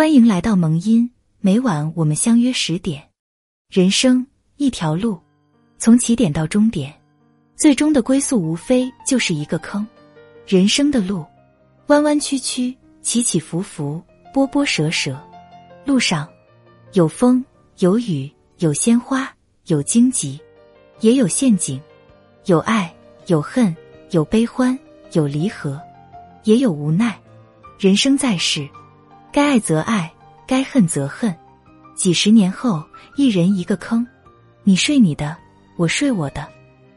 欢迎来到萌音，每晚我们相约十点。人生一条路，从起点到终点，最终的归宿无非就是一个坑。人生的路，弯弯曲曲，起起伏伏，波波折折。路上有风，有雨，有鲜花，有荆棘，也有陷阱；有爱，有恨，有悲欢，有离合，也有无奈。人生在世。该爱则爱，该恨则恨。几十年后，一人一个坑，你睡你的，我睡我的。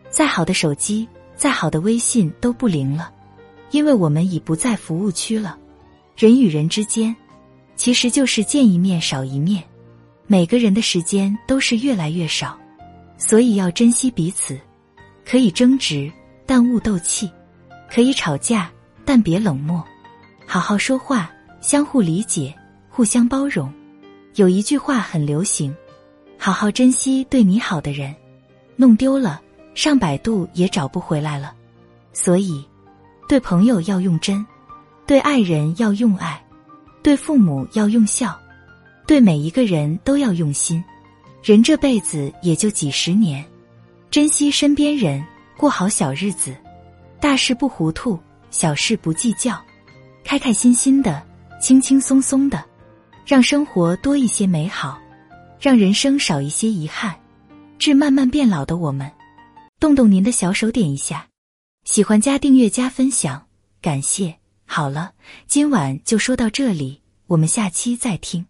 再好的手机，再好的微信都不灵了，因为我们已不在服务区了。人与人之间，其实就是见一面少一面。每个人的时间都是越来越少，所以要珍惜彼此。可以争执，但勿斗气；可以吵架，但别冷漠。好好说话。相互理解，互相包容。有一句话很流行：好好珍惜对你好的人，弄丢了上百度也找不回来了。所以，对朋友要用真，对爱人要用爱，对父母要用孝，对每一个人都要用心。人这辈子也就几十年，珍惜身边人，过好小日子，大事不糊涂，小事不计较，开开心心的。轻轻松松的，让生活多一些美好，让人生少一些遗憾。致慢慢变老的我们，动动您的小手点一下，喜欢加订阅加分享，感谢。好了，今晚就说到这里，我们下期再听。